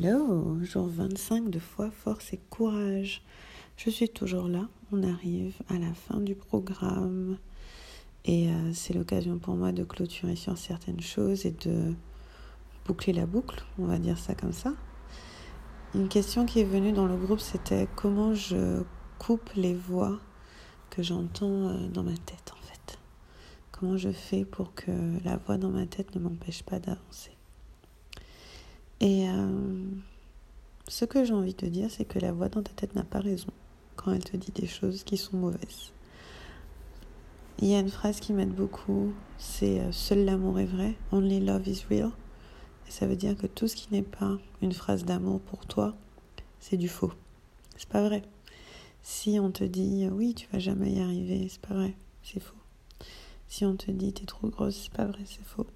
Hello, jour 25 de foi, force et courage. Je suis toujours là, on arrive à la fin du programme et euh, c'est l'occasion pour moi de clôturer sur certaines choses et de boucler la boucle, on va dire ça comme ça. Une question qui est venue dans le groupe, c'était comment je coupe les voix que j'entends euh, dans ma tête en fait? Comment je fais pour que la voix dans ma tête ne m'empêche pas d'avancer? Et euh, ce que j'ai envie de dire, c'est que la voix dans ta tête n'a pas raison quand elle te dit des choses qui sont mauvaises. Il y a une phrase qui m'aide beaucoup, c'est euh, Seul l'amour est vrai, only love is real. Et ça veut dire que tout ce qui n'est pas une phrase d'amour pour toi, c'est du faux. C'est pas vrai. Si on te dit oui, tu vas jamais y arriver, c'est pas vrai, c'est faux. Si on te dit t'es trop grosse, c'est pas vrai, c'est faux.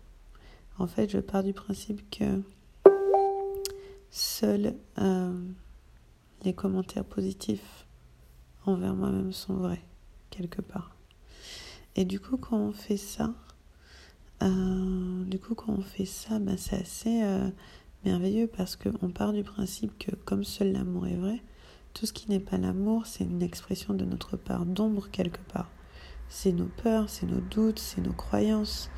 En fait, je pars du principe que Seuls euh, les commentaires positifs envers moi-même sont vrais, quelque part. Et du coup, quand on fait ça, euh, du coup, quand on fait ça, ben, c'est assez euh, merveilleux parce qu'on part du principe que comme seul l'amour est vrai, tout ce qui n'est pas l'amour, c'est une expression de notre part d'ombre quelque part. C'est nos peurs, c'est nos doutes, c'est nos croyances.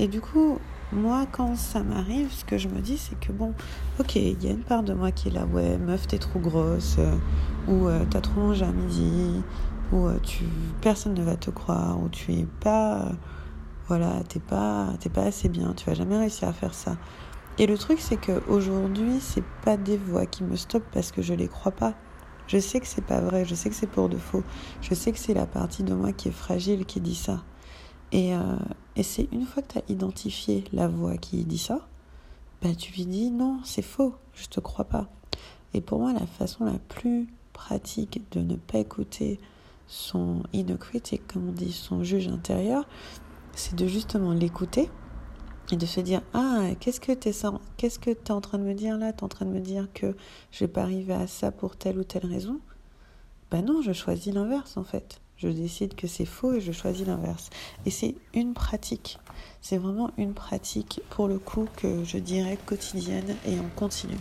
Et du coup, moi, quand ça m'arrive, ce que je me dis, c'est que bon, ok, il y a une part de moi qui est là, ouais, meuf, t'es trop grosse, euh, ou euh, t'as trop mangé à midi, ou euh, tu, personne ne va te croire, ou tu es pas, voilà, t'es pas, t'es pas assez bien, tu vas jamais réussir à faire ça. Et le truc, c'est qu'aujourd'hui, c'est pas des voix qui me stoppent parce que je les crois pas. Je sais que c'est pas vrai, je sais que c'est pour de faux, je sais que c'est la partie de moi qui est fragile qui dit ça. Et, euh, et c'est une fois que tu as identifié la voix qui dit ça, bah, tu lui dis non, c'est faux, je te crois pas. Et pour moi, la façon la plus pratique de ne pas écouter son inner comme on dit, son juge intérieur, c'est de justement l'écouter et de se dire ah qu'est-ce que tu es que en train de me dire là? Tu es en train de me dire que je vais pas arriver à ça pour telle ou telle raison? Ben non je choisis l'inverse en fait je décide que c'est faux et je choisis l'inverse. Et c'est une pratique. C'est vraiment une pratique pour le coup que je dirais quotidienne et en continu.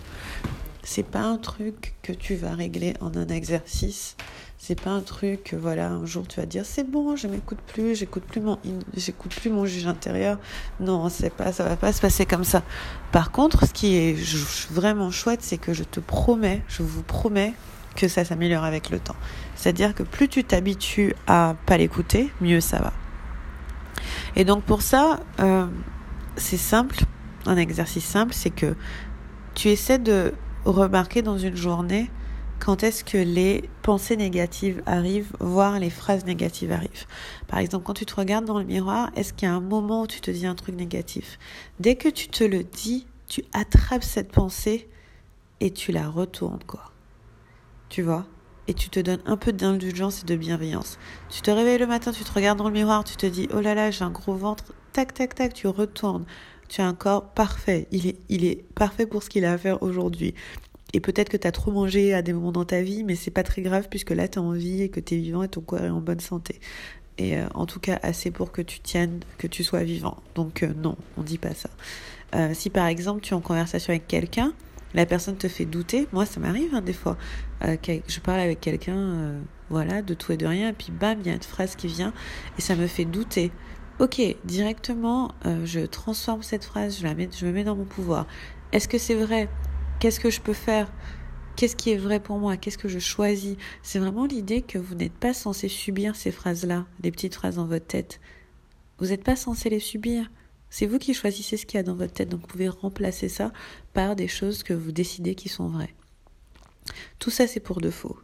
C'est pas un truc que tu vas régler en un exercice. C'est pas un truc que voilà un jour tu vas dire c'est bon je m'écoute plus j'écoute plus mon j'écoute plus mon juge intérieur non c'est pas ça va pas se passer comme ça par contre ce qui est vraiment chouette c'est que je te promets je vous promets que ça s'améliore avec le temps. C'est-à-dire que plus tu t'habitues à pas l'écouter, mieux ça va. Et donc pour ça, euh, c'est simple, un exercice simple, c'est que tu essaies de remarquer dans une journée quand est-ce que les pensées négatives arrivent, voire les phrases négatives arrivent. Par exemple, quand tu te regardes dans le miroir, est-ce qu'il y a un moment où tu te dis un truc négatif? Dès que tu te le dis, tu attrapes cette pensée et tu la retournes, quoi tu vois, et tu te donnes un peu d'indulgence et de bienveillance. Tu te réveilles le matin, tu te regardes dans le miroir, tu te dis oh là là, j'ai un gros ventre, tac tac tac, tu retournes. Tu as un corps parfait, il est, il est parfait pour ce qu'il a à faire aujourd'hui. Et peut-être que tu as trop mangé à des moments dans ta vie, mais c'est pas très grave puisque là tu as envie et que tu es vivant et ton corps est en bonne santé. Et euh, en tout cas assez pour que tu tiennes, que tu sois vivant. Donc euh, non, on dit pas ça. Euh, si par exemple tu es en conversation avec quelqu'un, la personne te fait douter. Moi, ça m'arrive hein, des fois. Euh, je parle avec quelqu'un, euh, voilà, de tout et de rien, puis bam, il y a une phrase qui vient et ça me fait douter. Ok, directement, euh, je transforme cette phrase, je la mets, je me mets dans mon pouvoir. Est-ce que c'est vrai? Qu'est-ce que je peux faire? Qu'est-ce qui est vrai pour moi? Qu'est-ce que je choisis? C'est vraiment l'idée que vous n'êtes pas censé subir ces phrases-là, les petites phrases dans votre tête. Vous n'êtes pas censé les subir. C'est vous qui choisissez ce qu'il y a dans votre tête, donc vous pouvez remplacer ça par des choses que vous décidez qui sont vraies. Tout ça, c'est pour de faux.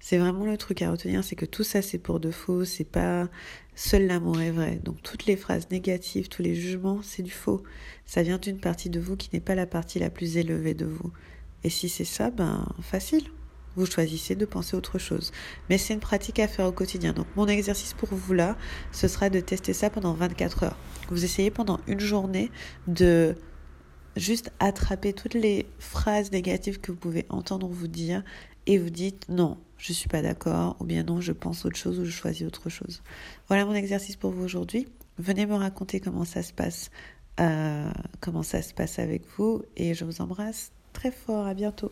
C'est vraiment le truc à retenir, c'est que tout ça, c'est pour de faux, c'est pas seul l'amour est vrai. Donc toutes les phrases négatives, tous les jugements, c'est du faux. Ça vient d'une partie de vous qui n'est pas la partie la plus élevée de vous. Et si c'est ça, ben facile vous choisissez de penser autre chose. Mais c'est une pratique à faire au quotidien. Donc mon exercice pour vous là, ce sera de tester ça pendant 24 heures. Vous essayez pendant une journée de juste attraper toutes les phrases négatives que vous pouvez entendre vous dire et vous dites non, je suis pas d'accord ou bien non, je pense autre chose ou je choisis autre chose. Voilà mon exercice pour vous aujourd'hui. Venez me raconter comment ça se passe, euh, comment ça se passe avec vous et je vous embrasse. très fort. À bientôt.